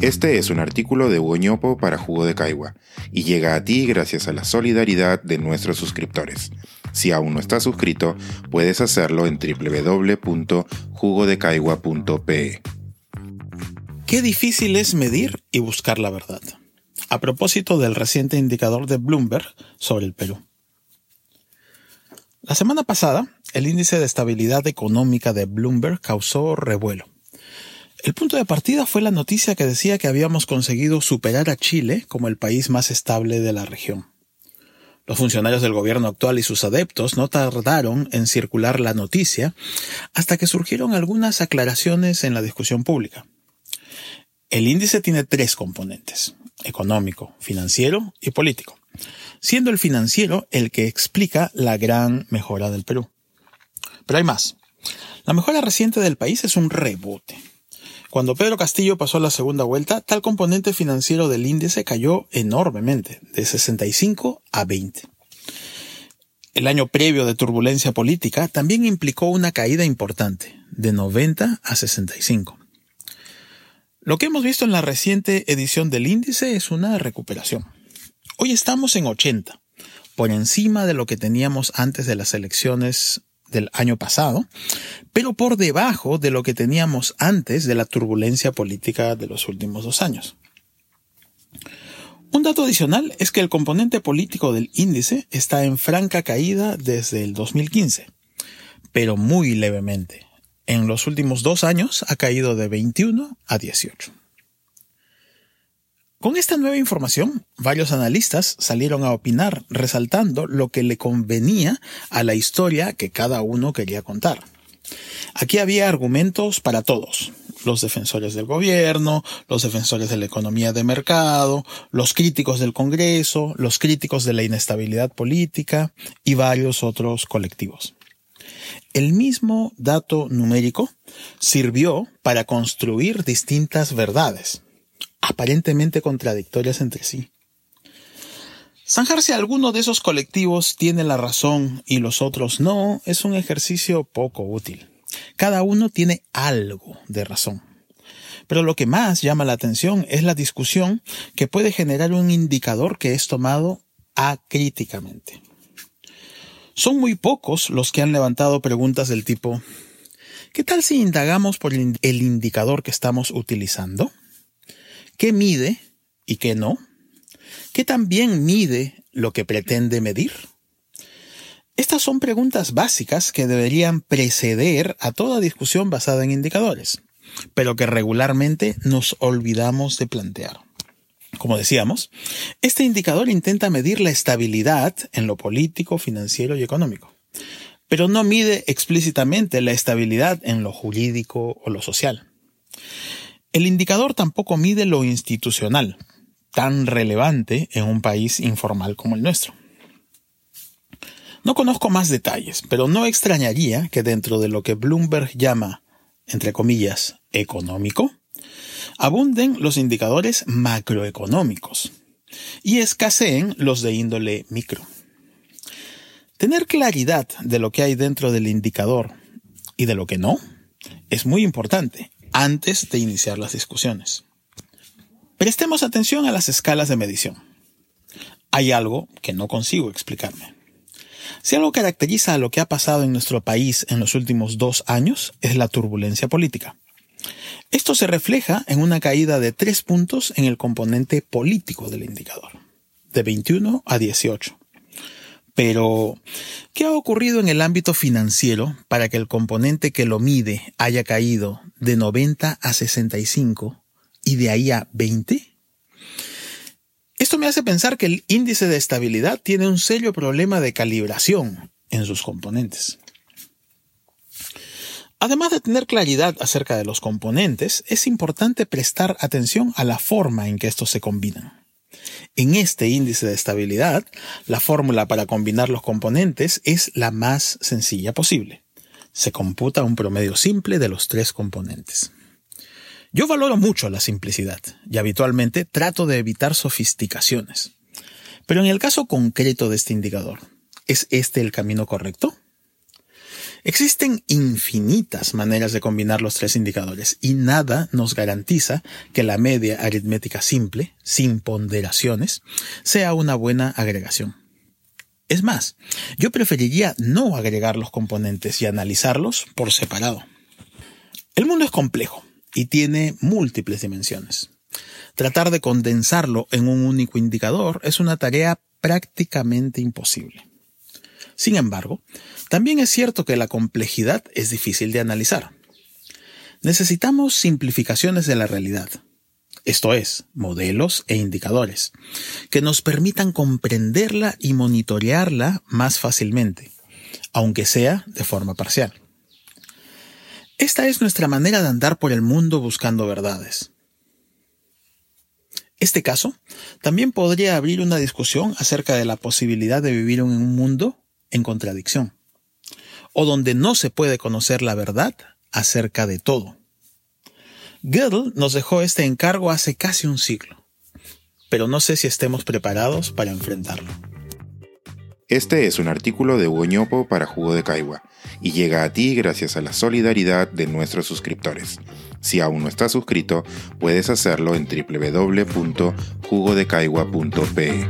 Este es un artículo de Hugo para Jugo de Caigua y llega a ti gracias a la solidaridad de nuestros suscriptores. Si aún no estás suscrito, puedes hacerlo en www.jugodecaigua.pe. Qué difícil es medir y buscar la verdad. A propósito del reciente indicador de Bloomberg sobre el Perú. La semana pasada, el índice de estabilidad económica de Bloomberg causó revuelo. El punto de partida fue la noticia que decía que habíamos conseguido superar a Chile como el país más estable de la región. Los funcionarios del gobierno actual y sus adeptos no tardaron en circular la noticia hasta que surgieron algunas aclaraciones en la discusión pública. El índice tiene tres componentes, económico, financiero y político, siendo el financiero el que explica la gran mejora del Perú. Pero hay más. La mejora reciente del país es un rebote. Cuando Pedro Castillo pasó a la segunda vuelta, tal componente financiero del índice cayó enormemente, de 65 a 20. El año previo de turbulencia política también implicó una caída importante, de 90 a 65. Lo que hemos visto en la reciente edición del índice es una recuperación. Hoy estamos en 80, por encima de lo que teníamos antes de las elecciones del año pasado, pero por debajo de lo que teníamos antes de la turbulencia política de los últimos dos años. Un dato adicional es que el componente político del índice está en franca caída desde el 2015, pero muy levemente. En los últimos dos años ha caído de 21 a 18. Con esta nueva información, varios analistas salieron a opinar, resaltando lo que le convenía a la historia que cada uno quería contar. Aquí había argumentos para todos, los defensores del gobierno, los defensores de la economía de mercado, los críticos del Congreso, los críticos de la inestabilidad política y varios otros colectivos. El mismo dato numérico sirvió para construir distintas verdades aparentemente contradictorias entre sí. Zanjar si alguno de esos colectivos tiene la razón y los otros no es un ejercicio poco útil. Cada uno tiene algo de razón. Pero lo que más llama la atención es la discusión que puede generar un indicador que es tomado acríticamente. Son muy pocos los que han levantado preguntas del tipo ¿Qué tal si indagamos por el indicador que estamos utilizando? ¿Qué mide y qué no? ¿Qué también mide lo que pretende medir? Estas son preguntas básicas que deberían preceder a toda discusión basada en indicadores, pero que regularmente nos olvidamos de plantear. Como decíamos, este indicador intenta medir la estabilidad en lo político, financiero y económico, pero no mide explícitamente la estabilidad en lo jurídico o lo social. El indicador tampoco mide lo institucional, tan relevante en un país informal como el nuestro. No conozco más detalles, pero no extrañaría que dentro de lo que Bloomberg llama, entre comillas, económico, abunden los indicadores macroeconómicos y escaseen los de índole micro. Tener claridad de lo que hay dentro del indicador y de lo que no es muy importante antes de iniciar las discusiones. Prestemos atención a las escalas de medición. Hay algo que no consigo explicarme. Si algo caracteriza a lo que ha pasado en nuestro país en los últimos dos años es la turbulencia política. Esto se refleja en una caída de tres puntos en el componente político del indicador, de 21 a 18. Pero, ¿qué ha ocurrido en el ámbito financiero para que el componente que lo mide haya caído de 90 a 65 y de ahí a 20? Esto me hace pensar que el índice de estabilidad tiene un serio problema de calibración en sus componentes. Además de tener claridad acerca de los componentes, es importante prestar atención a la forma en que estos se combinan. En este índice de estabilidad, la fórmula para combinar los componentes es la más sencilla posible. Se computa un promedio simple de los tres componentes. Yo valoro mucho la simplicidad y habitualmente trato de evitar sofisticaciones. Pero en el caso concreto de este indicador, ¿es este el camino correcto? Existen infinitas maneras de combinar los tres indicadores y nada nos garantiza que la media aritmética simple, sin ponderaciones, sea una buena agregación. Es más, yo preferiría no agregar los componentes y analizarlos por separado. El mundo es complejo y tiene múltiples dimensiones. Tratar de condensarlo en un único indicador es una tarea prácticamente imposible. Sin embargo, también es cierto que la complejidad es difícil de analizar. Necesitamos simplificaciones de la realidad, esto es, modelos e indicadores, que nos permitan comprenderla y monitorearla más fácilmente, aunque sea de forma parcial. Esta es nuestra manera de andar por el mundo buscando verdades. Este caso también podría abrir una discusión acerca de la posibilidad de vivir en un mundo en contradicción, o donde no se puede conocer la verdad acerca de todo. Gödel nos dejó este encargo hace casi un siglo, pero no sé si estemos preparados para enfrentarlo. Este es un artículo de Hugo para Jugo de Caigua y llega a ti gracias a la solidaridad de nuestros suscriptores. Si aún no estás suscrito, puedes hacerlo en www.jugodecaigua.pe.